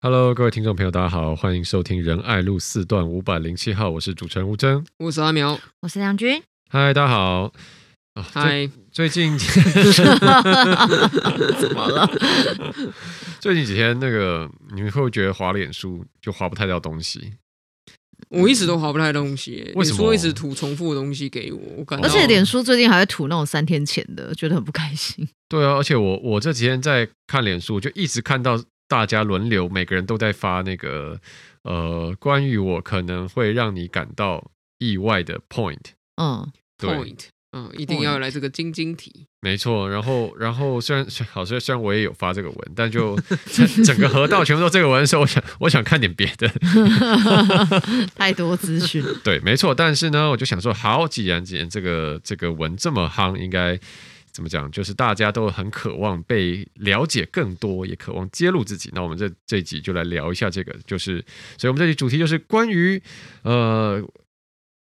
Hello，各位听众朋友，大家好，欢迎收听仁爱路四段五百零七号，我是主持人吴峥，我是阿苗，我是梁军。嗨，大家好。嗨、哦，最近 怎么了？最近几天那个，你们会不会觉得滑脸书就滑不太掉东西？我一直都滑不太到东西，为什么？说一直吐重复的东西给我，我感觉。而且脸书最近还会吐那种三天前的，觉得很不开心。对啊，而且我我这几天在看脸书，就一直看到大家轮流，每个人都在发那个呃，关于我可能会让你感到意外的 point。嗯，对。Point 嗯，一定要来这个晶晶体，没错。然后，然后虽然 好，虽然虽然我也有发这个文，但就 整个河道全部都这个文的时候，我想我想看点别的，太多资讯。对，没错。但是呢，我就想说，好，既然既然这个这个文这么夯，应该怎么讲？就是大家都很渴望被了解更多，也渴望揭露自己。那我们这这一集就来聊一下这个，就是，所以我们这集主题就是关于呃。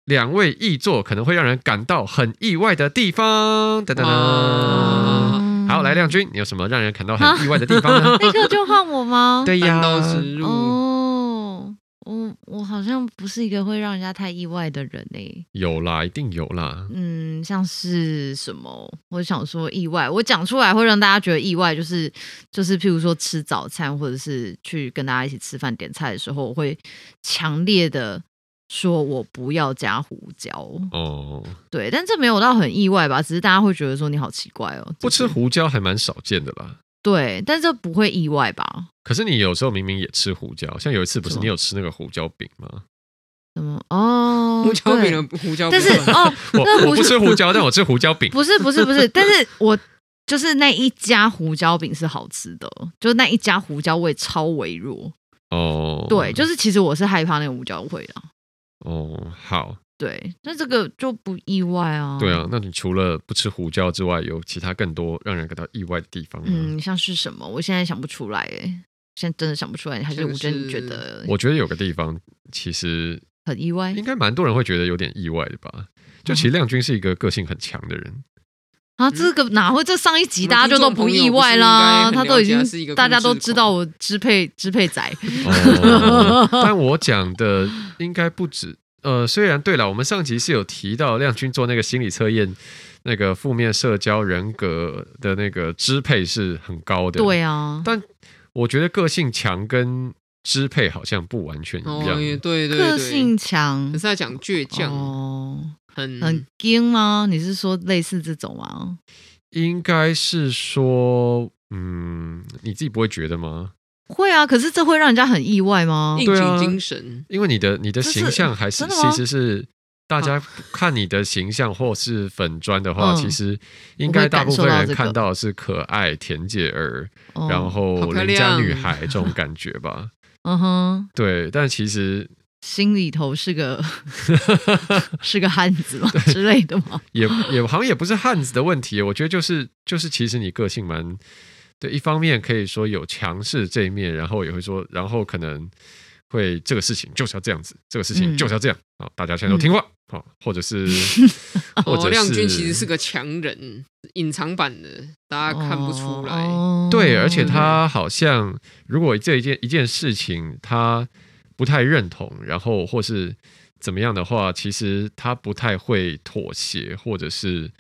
两位译作可能会让人感到很意外的地方，等等等。好，来亮君，你有什么让人感到很意外的地方呢？立刻就换我吗？对呀。哦，我我好像不是一个会让人家太意外的人诶。有啦，一定有啦。嗯，像是什么？我想说意外，我讲出来会让大家觉得意外，就是就是，譬如说吃早餐，或者是去跟大家一起吃饭点菜的时候，我会强烈的。说我不要加胡椒哦，对，但这没有到很意外吧？只是大家会觉得说你好奇怪哦，不吃胡椒还蛮少见的吧？对，但这不会意外吧？可是你有时候明明也吃胡椒，像有一次不是你有吃那个胡椒饼吗？什么哦？胡椒饼的胡椒饼，但是哦，我我不吃胡椒，但我吃胡椒饼。不是不是不是，但是我就是那一家胡椒饼是好吃的，就是那一家胡椒味超微弱哦。对，就是其实我是害怕那个胡椒味的。哦，好，对，那这个就不意外啊。对啊，那你除了不吃胡椒之外，有其他更多让人感到意外的地方吗？嗯，像是什么？我现在想不出来，哎，现在真的想不出来。还是吴真觉得？我觉得有个地方其实很意外，应该蛮多人会觉得有点意外的吧？就其实亮君是一个个性很强的人啊，这个哪会？这上一集大家就都不意外啦，他都已经大家都知道我支配支配仔。但我讲的。应该不止，呃，虽然对了，我们上集是有提到亮君做那个心理测验，那个负面社交人格的那个支配是很高的，对啊，但我觉得个性强跟支配好像不完全一样，哦、对，对对，个性强是在讲倔强哦，很很硬吗？你是说类似这种吗？应该是说，嗯，你自己不会觉得吗？会啊，可是这会让人家很意外吗？应景精神，因为你的你的形象还是其实是大家看你的形象或是粉砖的话，其实应该大部分人看到的是可爱甜姐儿，然后邻家女孩这种感觉吧。嗯哼，对，但其实心里头是个 是个汉子嘛之类的嘛，也也好像也不是汉子的问题，我觉得就是就是其实你个性蛮。对，一方面可以说有强势这一面，然后也会说，然后可能会这个事情就是要这样子，这个事情就是要这样啊、嗯！大家现在都听话啊、嗯，或者是，或者是、哦、亮君其实是个强人，隐藏版的，大家看不出来。哦、对，而且他好像如果这一件一件事情他不太认同，然后或是怎么样的话，其实他不太会妥协，或者是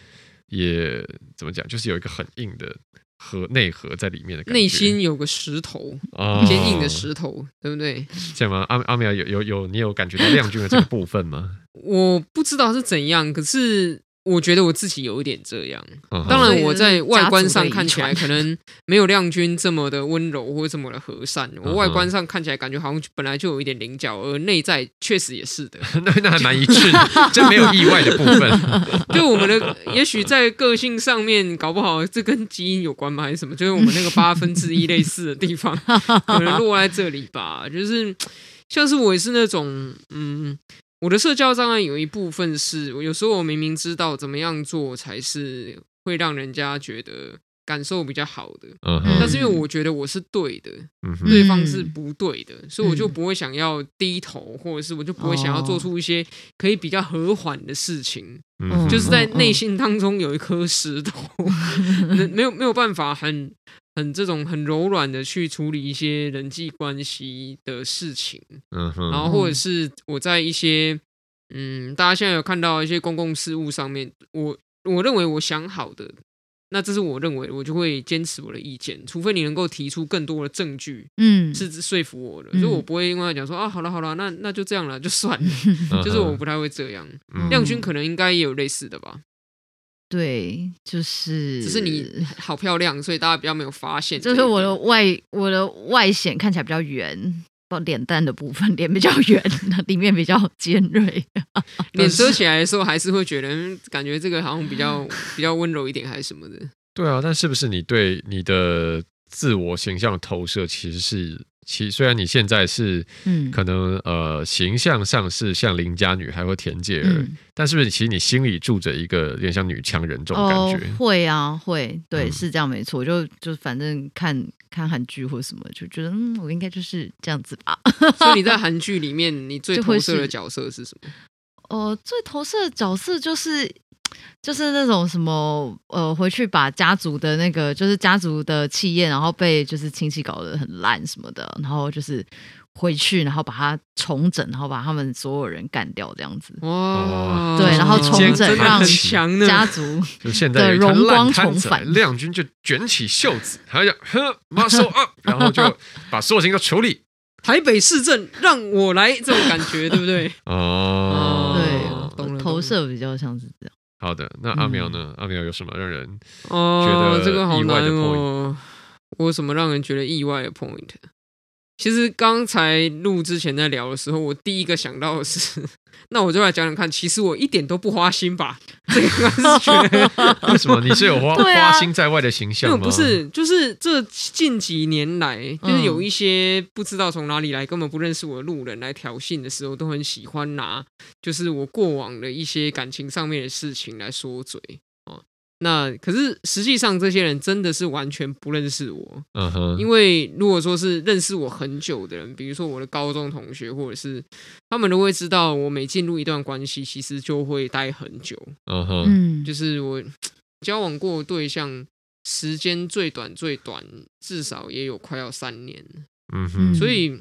也怎么讲，就是有一个很硬的。和内核在里面的感觉，内心有个石头，哦、坚硬的石头，对不对？这样吗？阿阿苗有有有，你有感觉到亮君的这个部分吗？我不知道是怎样，可是。我觉得我自己有一点这样，当然我在外观上看起来可能没有亮君这么的温柔或者这么的和善。我外观上看起来感觉好像本来就有一点棱角，而内在确实也是的。那那还蛮一致的，这没有意外的部分。就我们的，也许在个性上面，搞不好这跟基因有关吗？还是什么？就是我们那个八分之一类似的地方，可能落在这里吧。就是像是我也是那种，嗯。我的社交障碍有一部分是，有时候我明明知道怎么样做才是会让人家觉得感受比较好的，嗯，但是因为我觉得我是对的，嗯，对方是不对的，所以我就不会想要低头，或者是我就不会想要做出一些可以比较和缓的事情，嗯，就是在内心当中有一颗石头，没有没有办法很。很这种很柔软的去处理一些人际关系的事情，嗯哼，然后或者是我在一些嗯，大家现在有看到一些公共事务上面，我我认为我想好的，那这是我认为我就会坚持我的意见，除非你能够提出更多的证据，嗯，是说服我的，所以我不会因为讲说啊，好了好了，那那就这样了，就算了，就是我不太会这样。亮君可能应该也有类似的吧。对，就是只是你 好漂亮，所以大家比较没有发现。就是我的外我的外显看起来比较圆，不脸蛋的部分 脸比较圆，里面比较尖锐。脸遮起来的时候，还是会觉得感觉这个好像比较比较温柔一点，还是什么的。对啊，但是不是你对你的自我形象投射其实是？其虽然你现在是，嗯，可能呃形象上是像邻家女孩或田姐儿，嗯、但是不是其实你心里住着一个有点像女强人这种感觉？哦、会啊，会，对，嗯、是这样没错。就就反正看看韩剧或什么，就觉得嗯，我应该就是这样子吧。所以你在 韩剧里面，你最投射的角色是什么？哦、呃，最投射的角色就是。就是那种什么呃，回去把家族的那个，就是家族的企业，然后被就是亲戚搞得很烂什么的，然后就是回去，然后把它重整，然后把他们所有人干掉这样子。哦，对，然后重整让家族 就现在的荣光重返。亮君就卷起袖子，他就呵，muscle up，然后就把所有事情都处理。台北市政让我来，这种感觉对不对？哦，投射比较像是这样。好的，那阿苗呢？嗯、阿苗有什么让人觉得意外的 point？、哦、我有什么让人觉得意外的 point？其实刚才录之前在聊的时候，我第一个想到的是，那我就来讲讲看，其实我一点都不花心吧？这个是觉得 为什么？你是有花花心在外的形象吗？不是，就是这近几年来，就是有一些不知道从哪里来、根本不认识我的路人来挑衅的时候，都很喜欢拿就是我过往的一些感情上面的事情来说嘴。那可是实际上，这些人真的是完全不认识我。嗯哼，因为如果说是认识我很久的人，比如说我的高中同学，或者是他们都会知道，我每进入一段关系，其实就会待很久。嗯哼，就是我 交往过对象，时间最短最短，至少也有快要三年。嗯哼，所以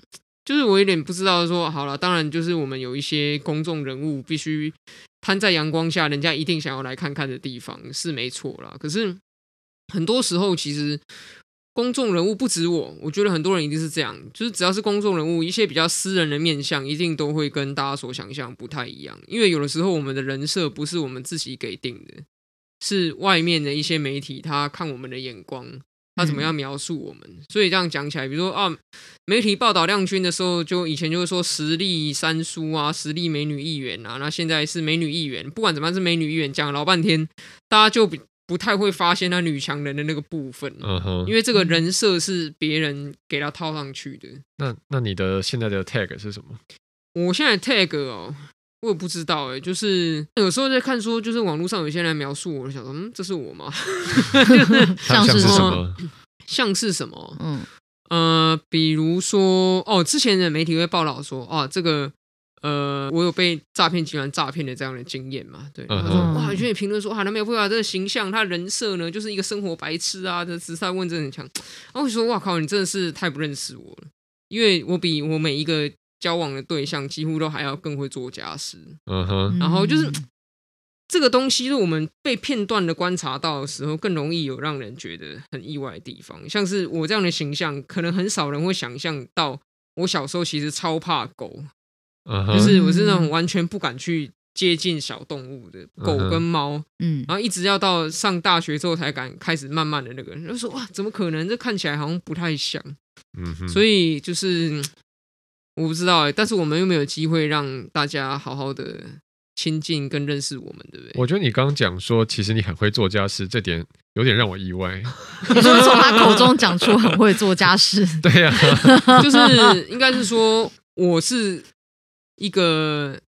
就是我有点不知道说，好了，当然就是我们有一些公众人物必须。摊在阳光下，人家一定想要来看看的地方是没错啦。可是很多时候，其实公众人物不止我，我觉得很多人一定是这样，就是只要是公众人物，一些比较私人的面相，一定都会跟大家所想象不太一样。因为有的时候，我们的人设不是我们自己给定的，是外面的一些媒体他看我们的眼光。他怎么样描述我们？所以这样讲起来，比如说啊，媒体报道亮君的时候，就以前就是说实力三叔啊，实力美女议员啊，那现在是美女议员，不管怎么样是美女议员，讲了老半天，大家就不不太会发现那女强人的那个部分，嗯哼，因为这个人设是别人给他套上去的。那那你的现在的 tag 是什么？我现在 tag 哦。我也不知道哎、欸，就是有时候在看说，就是网络上有些人描述我，想说，嗯，这是我吗？像是什么？像是什么？嗯呃，比如说哦，之前的媒体会报道说，哦，这个呃，我有被诈骗集团诈骗的这样的经验嘛？对，他说、嗯、哇，有些人评论说，啊，他没有办法，这个形象，他人设呢，就是一个生活白痴啊，这姿态问真的很强。然后我说，哇靠，你真的是太不认识我了，因为我比我每一个。交往的对象几乎都还要更会做家事，嗯哼，然后就是这个东西，是我们被片段的观察到的时候，更容易有让人觉得很意外的地方。像是我这样的形象，可能很少人会想象到，我小时候其实超怕狗，就是我是那种完全不敢去接近小动物的狗跟猫，嗯，然后一直要到上大学之后才敢开始慢慢的那个人，就说哇，怎么可能？这看起来好像不太像，嗯哼，所以就是。我不知道哎，但是我们又没有机会让大家好好的亲近跟认识我们，对不对？我觉得你刚刚讲说，其实你很会做家事，这点有点让我意外。你说从他口中讲出很会做家事，对呀、啊，就是应该是说，我是一个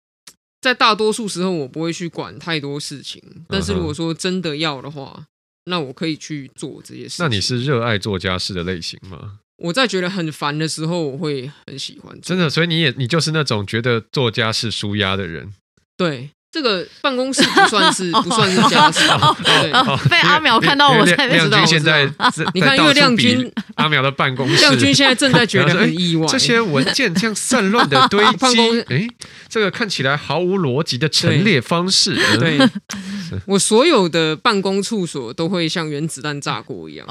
在大多数时候我不会去管太多事情，但是如果说真的要的话，那我可以去做这些事情。那你是热爱做家事的类型吗？我在觉得很烦的时候，我会很喜欢。真的，所以你也你就是那种觉得作家是舒压的人。对，这个办公室不算是 不算是家事，对，被阿苗看到我在亮君现在，你看，因为亮君阿苗的办公室，亮君现在正在觉得很意外，这些文件这样散乱的堆积，哎，这个看起来毫无逻辑的陈列方式，对，我所有的办公处所都会像原子弹炸过一样，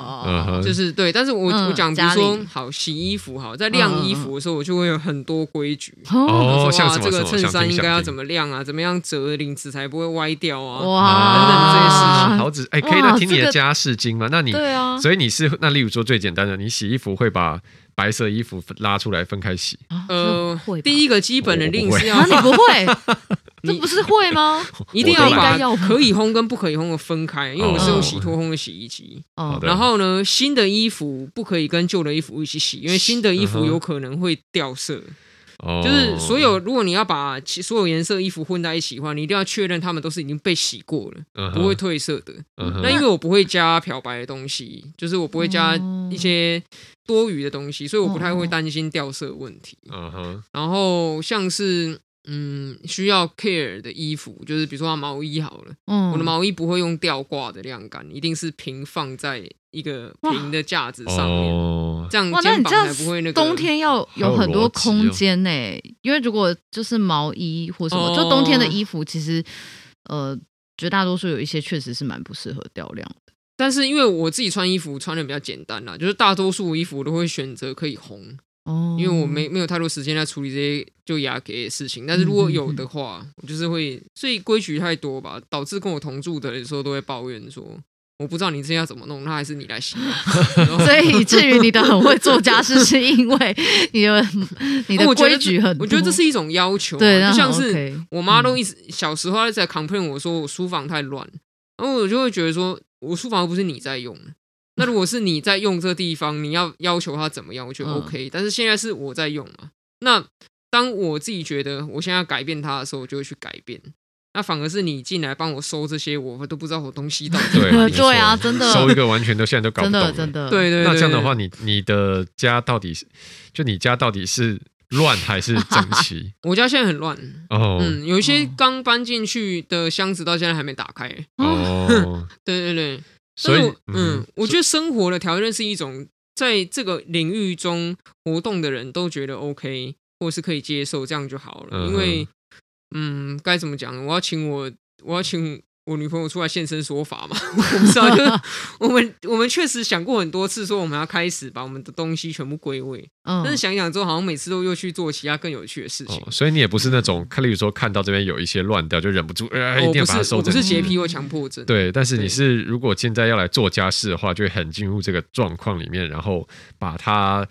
就是对，但是我我讲，比如说好洗衣服，好在晾衣服的时候，我就会有很多规矩，哦，像这个衬衫应该要怎么晾啊，怎么样折。领子才不会歪掉啊！哇，等等这些事情，桃子，哎，可以来听你的家事经吗？那你对啊，所以你是那，例如说最简单的，你洗衣服会把白色衣服拉出来分开洗？呃，第一个基本的令是要，你不会，这不是会吗？一定要把可以烘跟不可以烘的分开，因为我是用洗脱烘的洗衣机。哦，然后呢，新的衣服不可以跟旧的衣服一起洗，因为新的衣服有可能会掉色。就是所有，如果你要把其所有颜色衣服混在一起的话，你一定要确认它们都是已经被洗过了，不会褪色的。那因为我不会加漂白的东西，就是我不会加一些多余的东西，所以我不太会担心掉色问题。嗯然后像是。嗯，需要 care 的衣服，就是比如说毛衣好了，嗯，我的毛衣不会用吊挂的晾干，一定是平放在一个平的架子上面，哦、这样肩膀才不会那个。冬天要有很多空间呢，哦、因为如果就是毛衣或什么，哦、就冬天的衣服，其实呃，绝大多数有一些确实是蛮不适合吊晾的。但是因为我自己穿衣服穿的比较简单啦，就是大多数衣服我都会选择可以烘。哦，因为我没没有太多时间来处理这些就牙给的事情，但是如果有的话，我就是会，所以规矩太多吧，导致跟我同住的人时候都会抱怨说，我不知道你这些要怎么弄，那还是你来洗。所以以至于你的很会做家事，是因为你的 你的规矩很多。我觉得这是一种要求，对，就像是我妈都一直小时候在 complain 我说我书房太乱，然后我就会觉得说我书房又不是你在用。那如果是你在用这个地方，你要要求他怎么样，我觉得 OK。但是现在是我在用嘛，那当我自己觉得我现在要改变它的时候，我就会去改变。那反而是你进来帮我收这些，我都不知道我东西到底对对啊，真的收一个完全都现在都搞不懂，真的对对。那这样的话，你你的家到底是就你家到底是乱还是整齐？我家现在很乱哦，嗯，有一些刚搬进去的箱子到现在还没打开哦。对对对。所以，嗯，我觉得生活的条件是一种在这个领域中活动的人都觉得 OK，或是可以接受，这样就好了。因为，嗯，该怎么讲？我要请我，我要请。我女朋友出来现身说法嘛？我不知道，就是我们我们确实想过很多次，说我们要开始把我们的东西全部归位。嗯，但是想想之后，好像每次都又去做其他更有趣的事情。哦、所以你也不是那种，看，例如说看到这边有一些乱掉，就忍不住，呃，一定要把它收整。我不是洁癖或强迫症。对，但是你是如果现在要来做家事的话，就会很进入这个状况里面，然后把它。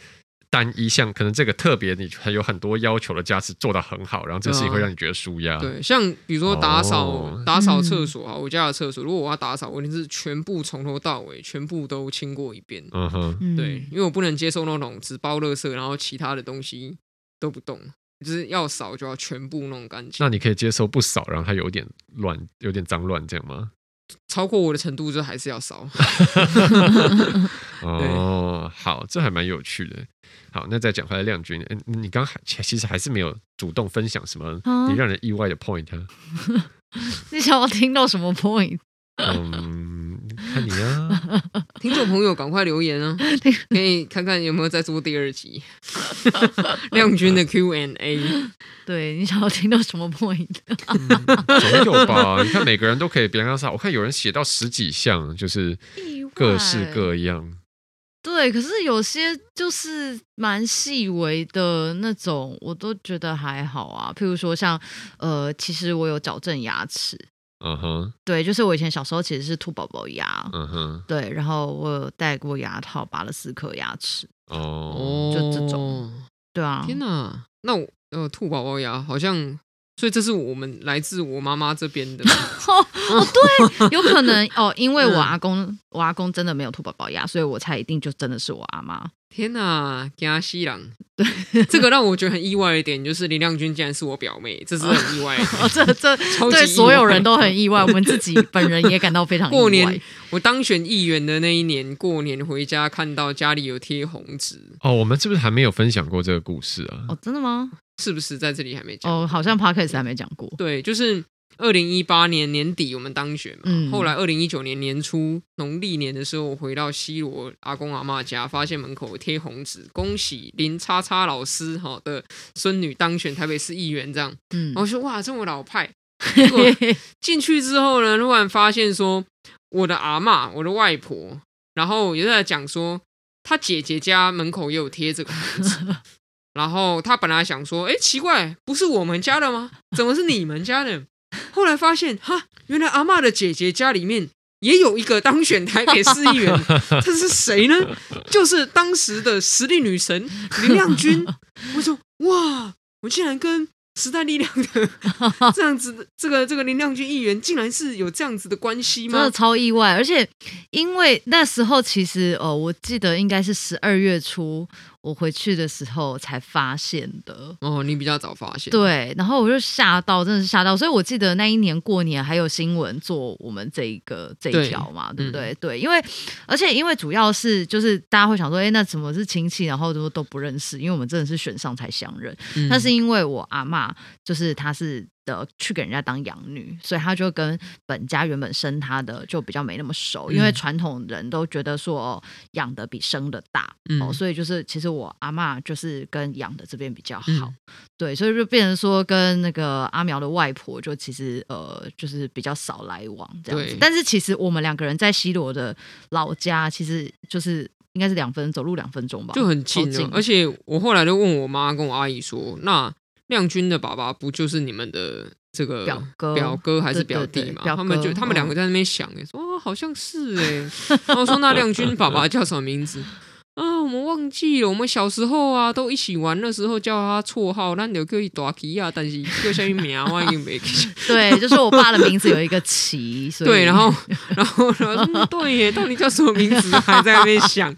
单一项可能这个特别，你还有很多要求的家事做得很好，然后这事情会让你觉得舒压。对，像比如说打扫、哦、打扫厕所啊，我家的厕所，如果我要打扫，我一定是全部从头到尾全部都清过一遍。嗯哼，对，因为我不能接受那种只包垃圾，然后其他的东西都不动，就是要扫就要全部弄干净。那你可以接受不扫，然后它有点乱，有点脏乱这样吗？超过我的程度就还是要烧。哦，好，这还蛮有趣的。好，那再讲回来，亮君，嗯，你刚还其实还是没有主动分享什么你让人意外的 point。你想要听到什么 point？嗯，看你啊，听众朋友赶快留言啊，可以看看有没有在做第二集。亮君的 Q&A，对，你想要听到什么 point？总有吧？你看每个人都可以别样，我看有人写到十几项，就是各式各样。对，可是有些就是蛮细微的那种，我都觉得还好啊。譬如说像，呃，其实我有矫正牙齿，嗯哼、uh，huh. 对，就是我以前小时候其实是兔宝宝牙，嗯哼、uh，huh. 对，然后我有戴过牙套，拔了四颗牙齿，哦，就这种，对啊，天哪，那我呃兔宝宝牙好像。所以这是我们来自我妈妈这边的 哦哦，对，有可能哦，因为我阿公，嗯、我阿公真的没有兔宝宝牙，所以我猜一定就真的是我阿妈。天哪，加西郎，对，这个让我觉得很意外的一点，就是林亮君竟然是我表妹，这是很意外。哦，这这对所有人都很意外，我们自己本人也感到非常意外。过年我当选议员的那一年，过年回家看到家里有贴红纸。哦，我们是不是还没有分享过这个故事啊？哦，真的吗？是不是在这里还没讲？哦，好像 Podcast 还没讲过。对，就是二零一八年年底我们当选嘛，嗯、后来二零一九年年初农历年的时候，我回到西罗阿公阿嬷家，发现门口贴红纸，恭喜林叉叉老师哈的孙女当选台北市议员，这样，嗯，我说哇，这么老派。结果进去之后呢，突然发现说，我的阿嬷，我的外婆，然后也在讲说，他姐姐家门口也有贴这个 然后他本来想说，哎，奇怪，不是我们家的吗？怎么是你们家的？后来发现，哈，原来阿妈的姐姐家里面也有一个当选台北市议员，这是谁呢？就是当时的实力女神林亮君。我说，哇，我竟然跟时代力量的 这样子的这个这个林亮君议员，竟然是有这样子的关系吗？真的超意外，而且因为那时候其实，哦，我记得应该是十二月初。我回去的时候才发现的哦，你比较早发现。对，然后我就吓到，真的是吓到。所以我记得那一年过年还有新闻做我们这一个这一条嘛，对，不对？嗯、对，因为而且因为主要是就是大家会想说，哎，那怎么是亲戚，然后都都不认识？因为我们真的是选上才相认。那、嗯、是因为我阿嬷就是她是。的去给人家当养女，所以他就跟本家原本生他的就比较没那么熟，嗯、因为传统人都觉得说哦，养的比生的大、嗯、哦，所以就是其实我阿嬷就是跟养的这边比较好，嗯、对，所以就变成说跟那个阿苗的外婆就其实呃就是比较少来往这样子，但是其实我们两个人在西罗的老家，其实就是应该是两分走路两分钟吧，就很近，近而且我后来就问我妈跟我阿姨说，那。亮君的爸爸不就是你们的这个表哥，表哥还是表弟嘛？他们就他们两个在那边想，哎，说哦，好像是哎。然后说那亮君爸爸叫什么名字？啊，我们忘记了。我们小时候啊，都一起玩的时候叫他绰号，那你可以大奇啊，但是叫什么名我已经没记。对，就是我爸的名字有一个奇，所以对，然后然后然后说对耶，到底叫什么名字？还在那边想。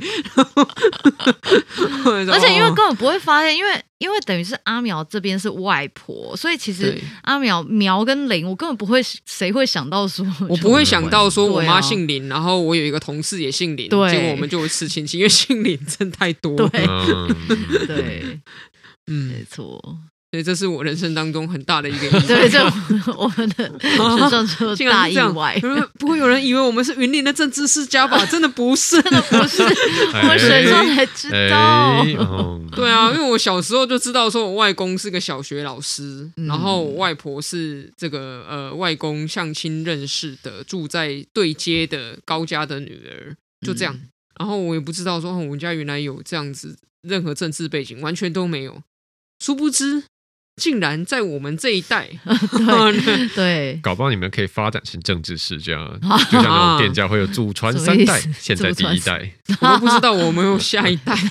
而且因为根本不会发现，因为。因为等于是阿苗这边是外婆，所以其实阿苗苗跟林，我根本不会，谁会想到说，我不会想到说我妈姓林，啊、然后我有一个同事也姓林，对结果我们就会吃亲戚，因为姓林真太多。对，对，嗯，没错。所以这是我人生当中很大的一个 意外。对，这我们的选上之后大意外。不会有人以为我们是云林的政治世家吧？真的不是，真的不是。我们选上才知道。对啊，因为我小时候就知道，说我外公是个小学老师，然后我外婆是这个呃外公相亲认识的，住在对街的高家的女儿，就这样。然后我也不知道说我们家原来有这样子任何政治背景，完全都没有。殊不知。竟然在我们这一代，对，对，搞不好你们可以发展成政治世家，就像那种店家会有祖传三代，现在第一代，我都不知道我们有下一代。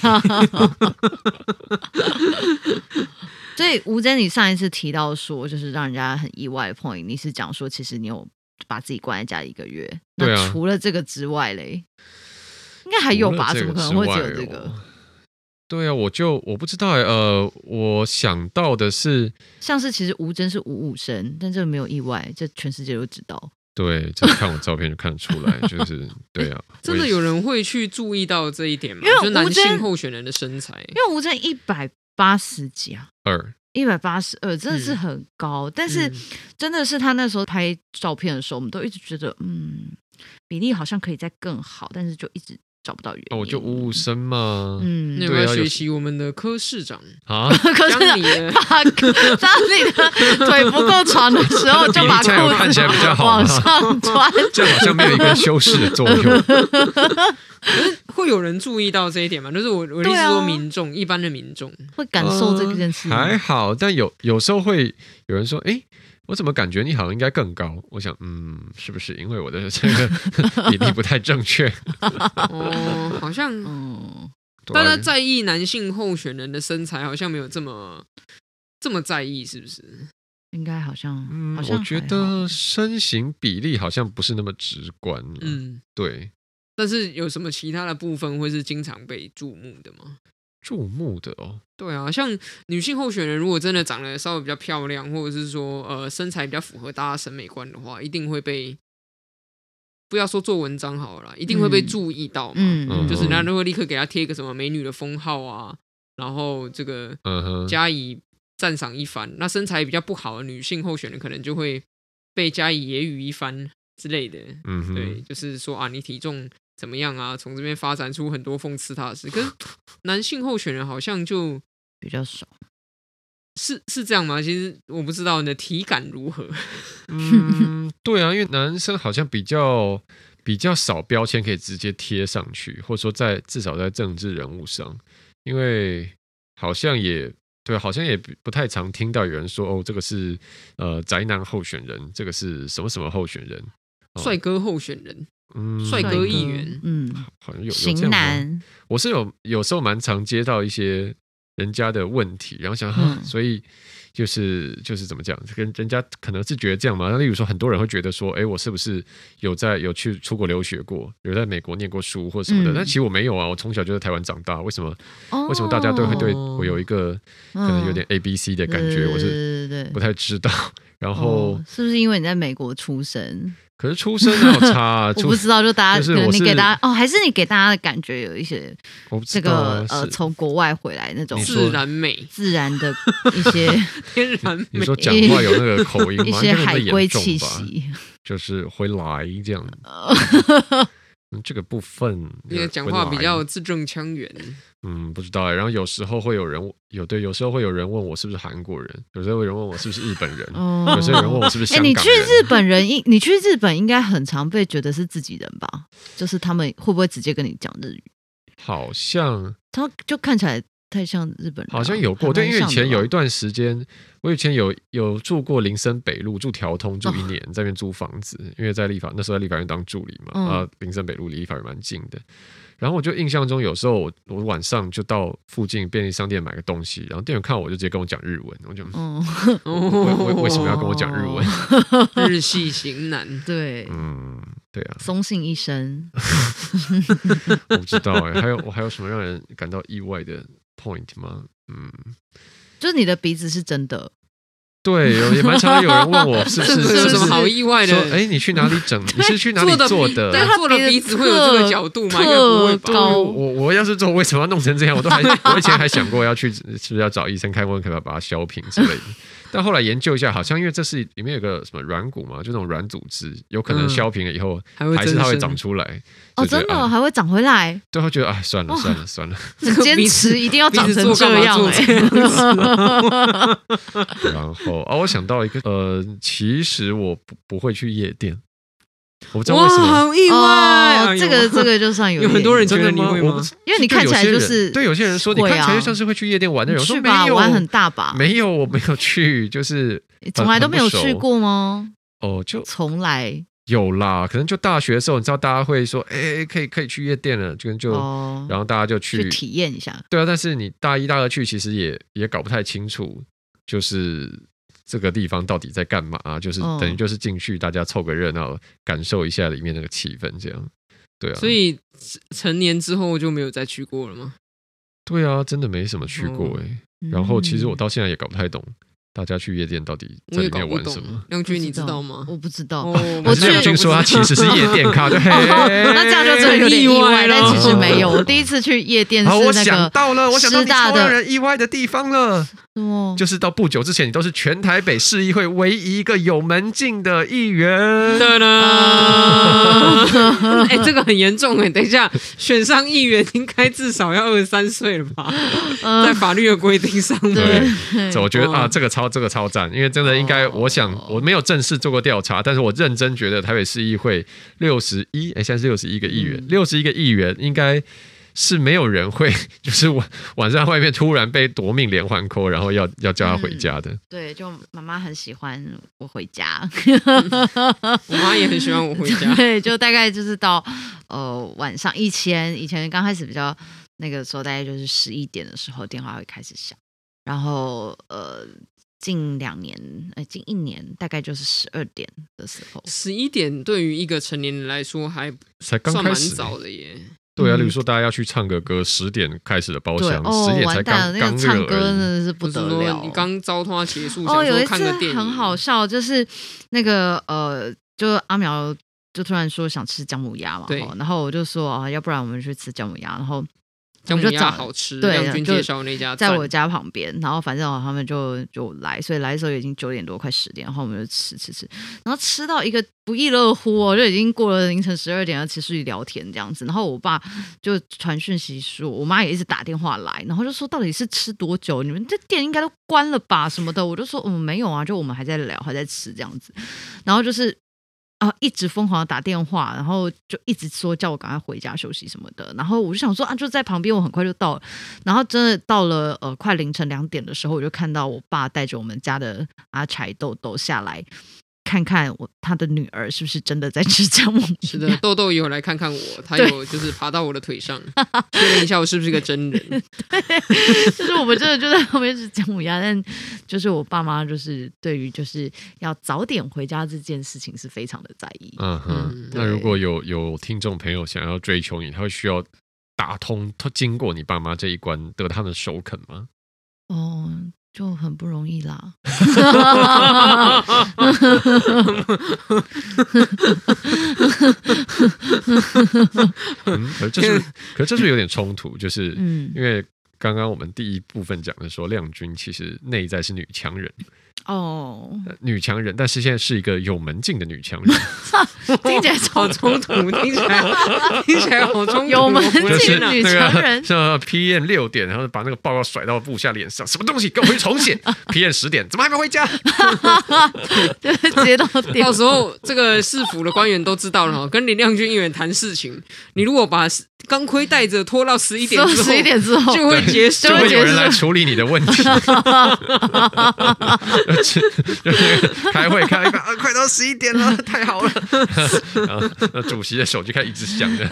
所以吴真，你上一次提到说，就是让人家很意外的 point，你是讲说，其实你有把自己关在家里一个月。那除了这个之外嘞，应该还有吧？怎么可能会只有这个？对啊，我就我不知道呃，我想到的是，像是其实吴真是五五身，但这个没有意外，这全世界都知道。对，就看我照片就看得出来，就是 对啊。真的有人会去注意到这一点吗？因为男性候选人的身材，因为吴真一百八十几啊，二一百八十二，真的是很高。嗯、但是真的是他那时候拍照片的时候，我们都一直觉得，嗯，比例好像可以再更好，但是就一直。找不到原因，我就五五身嘛。嗯，你要不要学习我们的柯市长啊？柯市长把当你的腿不够长的时候，就把裤子往上穿，这样好像没有一个修饰的作用。会有人注意到这一点吗？就是我我的意思说，民众一般的民众会感受这件事。还好，但有有时候会有人说，哎。我怎么感觉你好像应该更高？我想，嗯，是不是因为我的这个 比例不太正确？哦，好像，嗯，大家在意男性候选人的身材，好像没有这么这么在意，是不是？应该好像，嗯，我觉得身形比例好像不是那么直观。嗯，对。但是有什么其他的部分会是经常被注目的吗？注目的哦，对啊，像女性候选人，如果真的长得稍微比较漂亮，或者是说呃身材比较符合大家审美观的话，一定会被不要说做文章好了，一定会被注意到嘛。嗯，嗯就是人家都会立刻给她贴一个什么美女的封号啊，然后这个加以赞赏一番。那身材比较不好的女性候选人，可能就会被加以揶揄一番之类的。嗯哼，对，就是说啊，你体重怎么样啊？从这边发展出很多讽刺他的事。可是 男性候选人好像就比较少，是是这样吗？其实我不知道你的体感如何。嗯，对啊，因为男生好像比较比较少标签可以直接贴上去，或者说在至少在政治人物上，因为好像也对，好像也不太常听到有人说哦，这个是呃宅男候选人，这个是什么什么候选人，帅哥候选人，嗯，帅哥议员，嗯，好像有型男，我是有有时候蛮常接到一些人家的问题，然后想，嗯、所以。就是就是怎么讲，跟人家可能是觉得这样嘛。那例如说，很多人会觉得说，哎，我是不是有在有去出国留学过，有在美国念过书或什么的？嗯、但其实我没有啊，我从小就在台湾长大。为什么？哦、为什么大家都会对我有一个可能有点 A B C 的感觉？嗯、我是不太知道。然后、哦、是不是因为你在美国出生？可是出生哪有差啊？我不知道，就大家可能你给大家哦，还是你给大家的感觉有一些这个呃，从国外回来那种自然美、自然的一些 天然美。你说讲话有那个口音吗？一些海归气息，就是回来这样。这个部分，因为讲话比较字正腔圆。嗯，不知道哎。然后有时候会有人有对，有时候会有人问我是不是韩国人，有时候会有人问我是不是日本人，哦、有时候有人问我是不是香港人。哎，你去日本人应你去日本应该很常被觉得是自己人吧？就是他们会不会直接跟你讲日语？好像他就看起来。太像日本人，好像有过，对，因为以前有一段时间，我以前有有住过林森北路，住条通住一年，在那边租房子，因为在立法那时候在立法院当助理嘛，啊，林森北路离立法院蛮近的。然后我就印象中，有时候我我晚上就到附近便利商店买个东西，然后店员看我就直接跟我讲日文，我就，为为为什么要跟我讲日文？日系型男，对，嗯，对啊，松信一生，我不知道哎，还有我还有什么让人感到意外的？point 吗？嗯，就是你的鼻子是真的。对，也蛮常有人问我是 不是有什么好意外的？哎，你去哪里整？你是去哪里做的？对，他做了鼻子会有这个角度吗？应该不会吧？我我要是做，为什么要弄成这样？我都还我以前还想过要去，是不是要找医生看问，可不可以把它削平之类的？但后来研究一下，好像因为这是里面有个什么软骨嘛，就那种软组织，有可能削平了以后，还是它会长出来。哦，真的还会长回来？对，会觉得哎，算了算了算了，坚持一定要长成这样 然后啊，我想到一个，呃，其实我不不会去夜店。我不知道为什么，好意外，这个这个就算有有很多人觉得你会吗？因为你看起来就是对有些人说你看起来就像是会去夜店玩的人，去吧，玩很大吧？没有，我没有去，就是从来都没有去过吗？哦，就从来有啦，可能就大学的时候，你知道大家会说，哎，可以可以去夜店了，就就然后大家就去体验一下。对啊，但是你大一大二去，其实也也搞不太清楚，就是。这个地方到底在干嘛？啊？就是等于就是进去，大家凑个热闹，感受一下里面那个气氛，这样，对啊。所以成年之后就没有再去过了吗？对啊，真的没什么去过哎。然后其实我到现在也搞不太懂。大家去夜店到底在里面玩什么？梁军，你知道吗？我不知道。我去亮君说他其实是夜店咖，对。那这样就真的有点意外，但其实没有。我第一次去夜店是那个师大的。我想到了，我想到超让人意外的地方了。就是到不久之前，你都是全台北市议会唯一一个有门禁的议员。哎，这个很严重哎！等一下，选上议员应该至少要二十三岁了吧？在法律的规定上面，对，我觉得啊，这个超。这个超赞，因为真的应该，我想我没有正式做过调查，但是我认真觉得台北市议会六十一，哎，现在是六十一个议员，六十一个议员应该是没有人会，就是晚晚上外面突然被夺命连环 call，然后要要叫他回家的。对，就妈妈很喜欢我回家，我妈也很喜欢我回家。对，就大概就是到呃晚上，以前以前刚开始比较那个时候，大概就是十一点的时候电话会开始响，然后呃。近两年，呃，近一年，大概就是十二点的时候。十一点对于一个成年人来说还才刚开始，蛮早的耶。对啊，比如说大家要去唱个歌，十点开始的包厢，十点才刚刚热。唱歌真的是不得了。你刚招拖结束，哦，有一次很好笑，就是那个呃，就阿苗就突然说想吃姜母鸭嘛，然后我就说啊，要不然我们去吃姜母鸭，然后。姜母鸭就找好吃，对亮君介绍那家，在我家旁边，然后反正他们就就来，所以来的时候已经九点多快十点，然后我们就吃吃吃，然后吃到一个不亦乐乎哦，就已经过了凌晨十二点，要继续聊天这样子，然后我爸就传讯息说，我妈也一直打电话来，然后就说到底是吃多久？你们这店应该都关了吧什么的，我就说嗯没有啊，就我们还在聊，还在吃这样子，然后就是。啊，一直疯狂的打电话，然后就一直说叫我赶快回家休息什么的，然后我就想说啊，就在旁边，我很快就到，然后真的到了呃快凌晨两点的时候，我就看到我爸带着我们家的阿柴豆豆下来。看看我他的女儿是不是真的在吃姜母鸭？是的，豆豆有来看看我，他有就是爬到我的腿上，确认一下我是不是一个真人。对，就是我们真的就在旁边吃姜母鸭，但就是我爸妈就是对于就是要早点回家这件事情是非常的在意。嗯哼，嗯，那如果有有听众朋友想要追求你，他会需要打通他经过你爸妈这一关得他们的首肯吗？哦。就很不容易啦。嗯，可是这是，可是这是有点冲突，就是因为刚刚我们第一部分讲的说，亮君其实内在是女强人。哦，女强人，但是现在是一个有门禁的女强人，听起来好冲突，听起来 听起来好冲突。有门禁女强人，像 PM 六点，然后把那个报告甩到部下脸上，什么东西，给我回去重写。PM 十点，怎么还没回家？接到到时候这个市府的官员都知道了哈，跟林亮君议员谈事情，你如果把钢盔带着拖到十一点之后，十一点之后就会结束，就会有人来处理你的问题。开会开一开啊，快到十一点了，太好了。然后那主席的手就开始一直响着。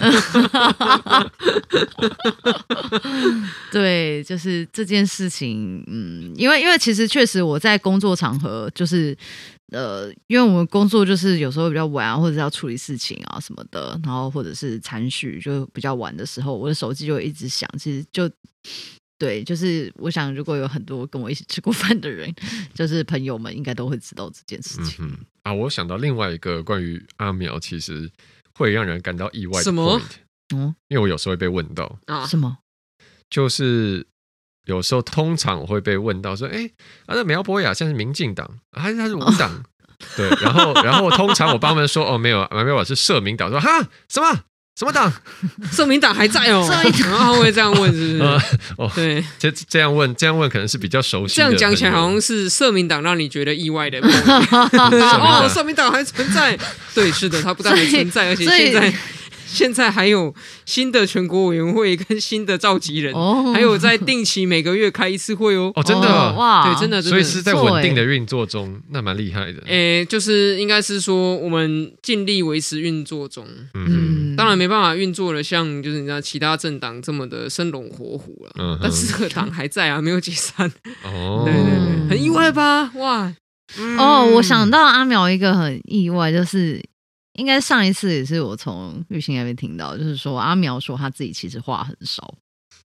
对，就是这件事情，嗯，因为因为其实确实我在工作场合，就是呃，因为我们工作就是有时候比较晚啊，或者是要处理事情啊什么的，然后或者是餐叙就比较晚的时候，我的手机就会一直响。其实就。对，就是我想，如果有很多跟我一起吃过饭的人，就是朋友们，应该都会知道这件事情。嗯啊，我想到另外一个关于阿苗，其实会让人感到意外的 point，什么？嗯，因为我有时候会被问到啊，什么？就是有时候通常我会被问到说，哎，啊，那苗博雅现在是民进党还是他是无党？哦、对，然后然后通常我帮他们说，哦，没有，苗博雅是社民党，说哈什么？什么党？社民党还在哦。社民党，然后会这样问，是不是？呃、哦，对，这这样问，这样问可能是比较熟悉。这样讲起来，好像是社民党让你觉得意外的。哦，社民党还存在？对，是的，它不但还存在，而且现在。现在还有新的全国委员会跟新的召集人，哦、还有在定期每个月开一次会哦。哦，真的哇，对，真的，真的，所以是在稳定的运作中，那蛮厉害的。诶，就是应该是说我们尽力维持运作中，嗯，当然没办法运作了像就是你知道其他政党这么的生龙活虎了，嗯，但是这个党还在啊，没有解散。哦，对对对，很意外吧？哇，嗯、哦，我想到阿苗一个很意外就是。应该上一次也是我从玉兴那边听到，就是说阿苗说他自己其实话很少，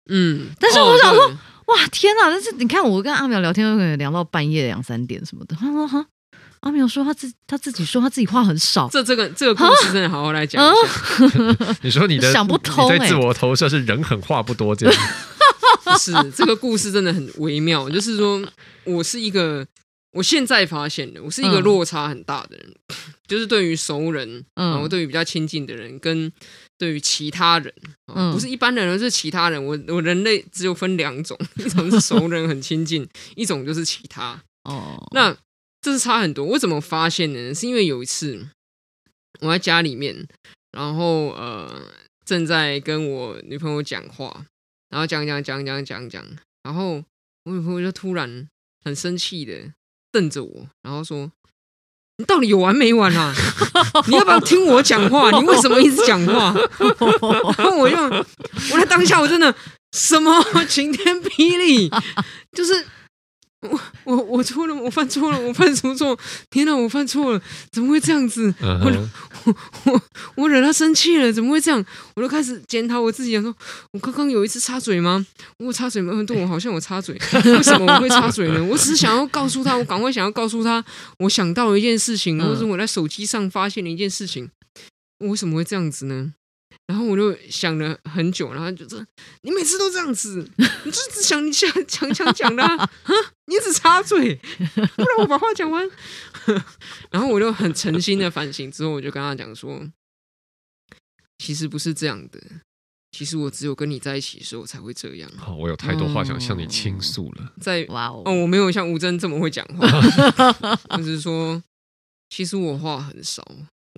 嗯，但是我想说，哦、哇天哪！但是你看我跟阿苗聊天，可能聊到半夜两三点什么的。他说哈，阿苗说他自他自己说他自己话很少，这这个这个故事真的好好来讲一下。啊、你说你的 想不通、欸，你在自我投射是人狠话不多这样，是这个故事真的很微妙，就是说我是一个。我现在发现了，我是一个落差很大的人，嗯、就是对于熟人，嗯，然后对于比较亲近的人，跟对于其他人，嗯，不是一般的人，而是其他人。我我人类只有分两种，一种是熟人很亲近，一种就是其他。哦，那这是差很多。我怎么发现呢？是因为有一次我在家里面，然后呃正在跟我女朋友讲话，然后讲讲讲讲讲讲，然后我女朋友就突然很生气的。瞪着我，然后说：“你到底有完没完啊？你要不要听我讲话？你为什么一直讲话？”然后我就，我在当下我真的什么 晴天霹雳，就是。我我我错了，我犯错了，我犯什么错？天哪，我犯错了，怎么会这样子？我我我我惹他生气了，怎么会这样？我就开始检讨我自己，说我刚刚有一次插嘴吗？我插嘴吗？对，我好像有插嘴，为什么我会插嘴呢？我只是想要告诉他，我赶快想要告诉他，我想到了一件事情，或者我在手机上发现了一件事情，我为什么会这样子呢？然后我就想了很久，然后就是你每次都这样子，你就只想你想讲讲讲的啊，你只插嘴，不然我把话讲完。然后我就很诚心的反省之后，我就跟他讲说，其实不是这样的，其实我只有跟你在一起的时候才会这样。好，我有太多话想向你倾诉了。在哇哦，哦，我没有像吴真这么会讲话，我只是说，其实我话很少。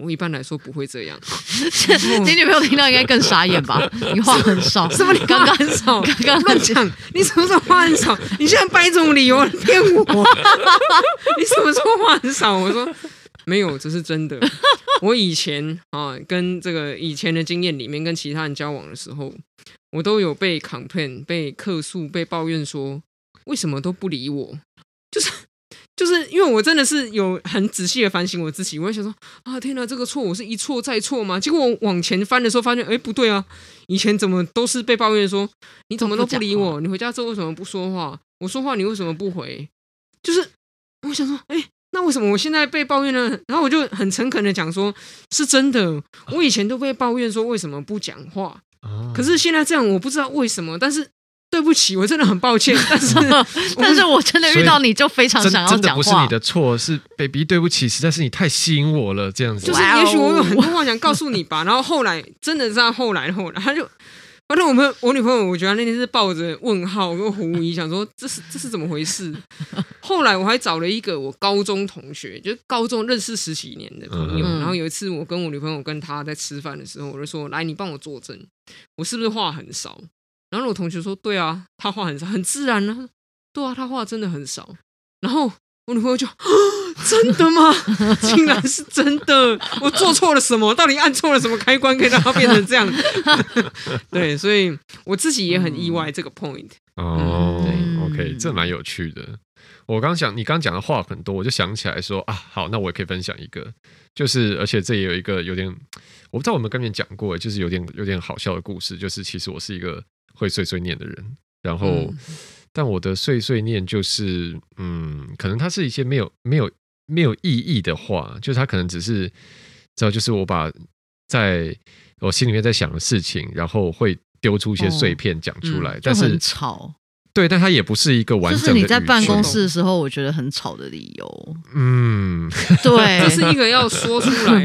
我一般来说不会这样。你女朋友听到应该更傻眼吧？你话很少，什么？你刚刚很少，刚刚乱讲。你什么时候话很少？你现在掰这种理由来骗我？你什么时候话很少？我说没有，这是真的。我以前啊，跟这个以前的经验里面，跟其他人交往的时候，我都有被 complain、被客诉、被抱怨说，为什么都不理我？就是。因为我真的是有很仔细的反省我自己，我会想说啊，天哪，这个错我是一错再错吗？结果我往前翻的时候，发现哎，不对啊，以前怎么都是被抱怨说你怎么都不理我，你回家之后为什么不说话？我说话你为什么不回？就是我想说，哎，那为什么我现在被抱怨呢？然后我就很诚恳的讲说，是真的，我以前都被抱怨说为什么不讲话，可是现在这样，我不知道为什么，但是。对不起，我真的很抱歉，但是 但是我真的遇到你就非常想要讲话。真的不是你的错，是 baby，对不起，实在是你太吸引我了，这样子。就是也许我有很多话想告诉你吧，然后后来真的是后来后来，他就反正我们我女朋友，我觉得那天是抱着问号跟狐疑，想说这是这是怎么回事。后来我还找了一个我高中同学，就是高中认识十几年的朋友，然后有一次我跟我女朋友跟他在吃饭的时候，我就说：“来，你帮我作证，我是不是话很少？”然后我同学说：“对啊，他话很少，很自然呢。对啊，他话真的很少。”然后我女朋友就：“真的吗？竟然是真的！我做错了什么？到底按错了什么开关，可以让他变成这样？” 对，所以我自己也很意外这个 point。哦，对，OK，这蛮有趣的。我刚想，你刚讲的话很多，我就想起来说啊，好，那我也可以分享一个，就是而且这也有一个有点，我不知道我们跟你讲过，就是有点有点好笑的故事，就是其实我是一个。会碎碎念的人，然后，嗯、但我的碎碎念就是，嗯，可能它是一些没有、没有、没有意义的话，就是它可能只是，知道，就是我把在我心里面在想的事情，然后会丢出一些碎片讲出来，哦嗯、但是很吵，对，但它也不是一个完整的。就是你在办公室。的时候，我觉得很吵的理由，嗯，对，这是一个要说出来，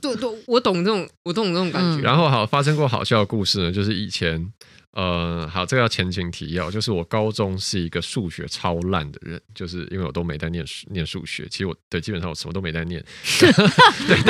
对对，我懂这种，我懂这种感觉。嗯、然后好发生过好笑的故事呢，就是以前。呃，好，这个要前情提要，就是我高中是一个数学超烂的人，就是因为我都没在念书念数学。其实我对基本上我什么都没在念。对，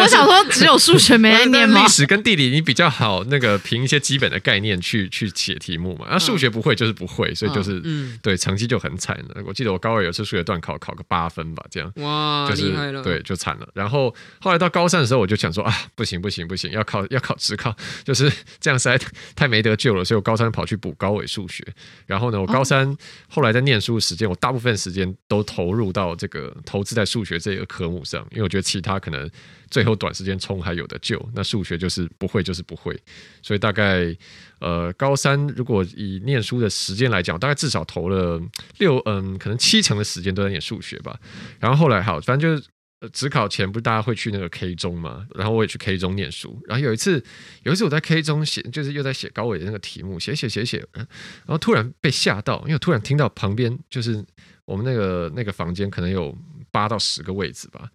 我想说只有数学没在念吗？历史跟地理你比较好，那个凭一些基本的概念去去写题目嘛。那、啊、数学不会就是不会，所以就是、嗯、对成绩就很惨了。我记得我高二有一次数学段考考个八分吧，这样哇，就是厉害了。对，就惨了。然后后来到高三的时候，我就想说啊，不行不行不行，要考要考职考，就是这样实在太没得救了。所以我高三。跑去补高伟数学，然后呢，我高三后来在念书时间，我大部分时间都投入到这个投资在数学这个科目上，因为我觉得其他可能最后短时间冲还有的救，那数学就是不会就是不会，所以大概呃高三如果以念书的时间来讲，大概至少投了六嗯可能七成的时间都在念数学吧，然后后来好反正就是。呃，职考前不是大家会去那个 K 中嘛，然后我也去 K 中念书。然后有一次，有一次我在 K 中写，就是又在写高伟的那个题目，写写写写，然后突然被吓到，因为突然听到旁边就是我们那个那个房间可能有八到十个位置吧，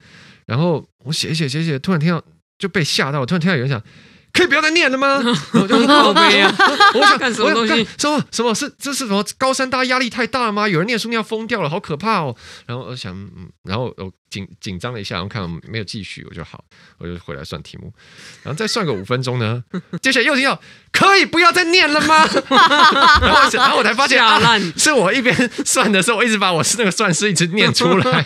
然后我写写写写，突然听到就被吓到，突然听到有人讲。可以不要再念了吗？我就好悲啊！我想干什么东西？什么什么是这是什么？高三大家压力太大了吗？有人念书念要疯掉了，好可怕哦！然后我想，嗯，然后我紧紧张了一下，然后看没有继续，我就好，我就回来算题目，然后再算个五分钟呢。接下来又听到可以不要再念了吗？然后然后我才发现啊，是我一边算的时候，我一直把我是那个算式一直念出来。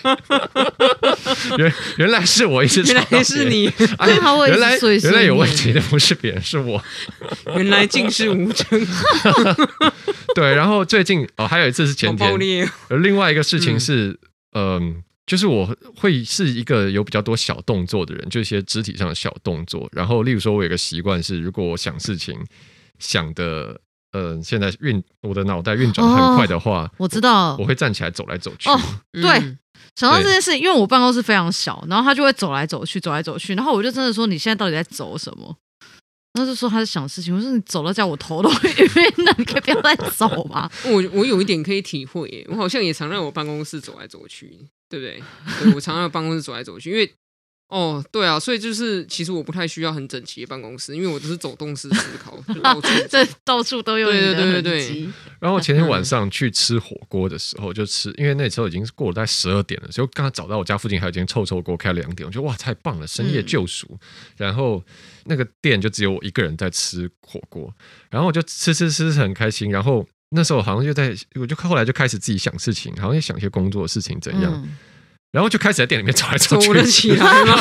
原原来是我一直，原来是你，哎，原来原来有问题的不是别人，是我。原来竟是吴峥。对，然后最近哦，还有一次是前天。而另外一个事情是，嗯、呃，就是我会是一个有比较多小动作的人，就一些肢体上的小动作。然后，例如说，我有个习惯是，如果我想事情想的，嗯、呃，现在运我的脑袋运转很快的话，哦、我知道，我会站起来走来走去。哦，对。嗯想到这件事，因为我办公室非常小，然后他就会走来走去，走来走去，然后我就真的说：“你现在到底在走什么？”然后就说他在想事情，我说你走到家我头都会晕了，你可以不要再走吗？我我有一点可以体会耶，我好像也常在我办公室走来走去，对不对？对，我常常在办公室走来走去，因为。哦，对啊，所以就是其实我不太需要很整齐的办公室，因为我都是走动式思考，就到处这到处都有你的痕迹。对对对。然后前天晚上去吃火锅的时候，就吃，因为那时候已经过了大概十二点了，所以刚刚找到我家附近还有一间臭臭锅开两点，我觉得哇太棒了，深夜救赎。嗯、然后那个店就只有我一个人在吃火锅，然后我就吃吃吃吃很开心。然后那时候好像就在，我就后来就开始自己想事情，好像也想一些工作的事情怎样。嗯然后就开始在店里面走来走去，走得起来嘛？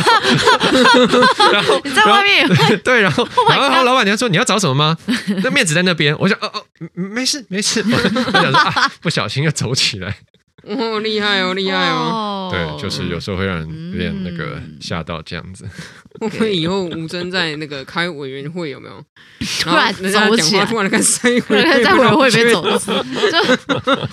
然后你在外面 对，然后、oh、然后老板娘说，你要找什么吗？那面子在那边，我想哦哦，没事没事，我想说啊，不小心又走起来。哦，厉害哦，厉害哦！对，就是有时候会让人有点那个吓到这样子。我们以后吴尊在那个开委员会有没有？突然走起来，突然开始在委员会里面走，就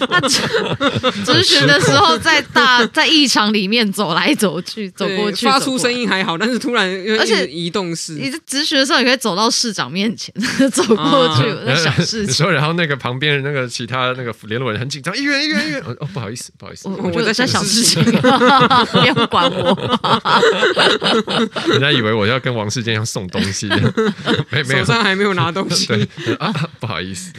他咨询的时候在大在议场里面走来走去，走过去，发出声音还好，但是突然而且移动式，你在质询的时候，也可以走到市长面前走过去，在想事情。说，然后那个旁边那个其他那个联络人很紧张，议员议员议员，哦，不好意思。不好意思，我我在想事情，不要管我。人家以为我要跟王世坚一样送东西，没没有，手上还没有拿东西。对啊，不好意思。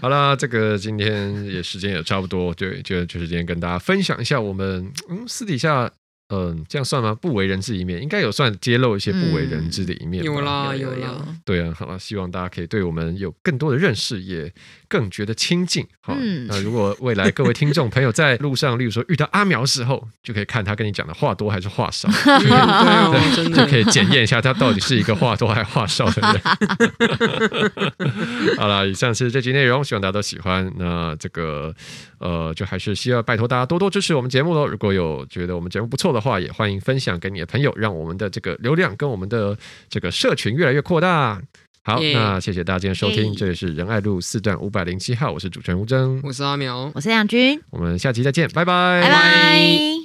好啦，这个今天也时间也差不多，对，就就是今天跟大家分享一下我们嗯私底下。嗯，这样算吗？不为人知一面，应该有算揭露一些不为人知的一面。有啦，有啦。对啊，好了，希望大家可以对我们有更多的认识，也更觉得亲近。好，那如果未来各位听众朋友在路上，例如说遇到阿苗的时候，就可以看他跟你讲的话多还是话少，对，就可以检验一下他到底是一个话多还是话少的人。好了，以上是这集内容，希望大家都喜欢。那这个呃，就还是希望拜托大家多多支持我们节目喽。如果有觉得我们节目不错的话，也欢迎分享给你的朋友，让我们的这个流量跟我们的这个社群越来越扩大。好，yeah, 那谢谢大家今天收听，yeah. 这里是仁爱路四段五百零七号，我是主持人吴峥，我是阿苗，我是杨军，我们下期再见，拜拜，拜拜。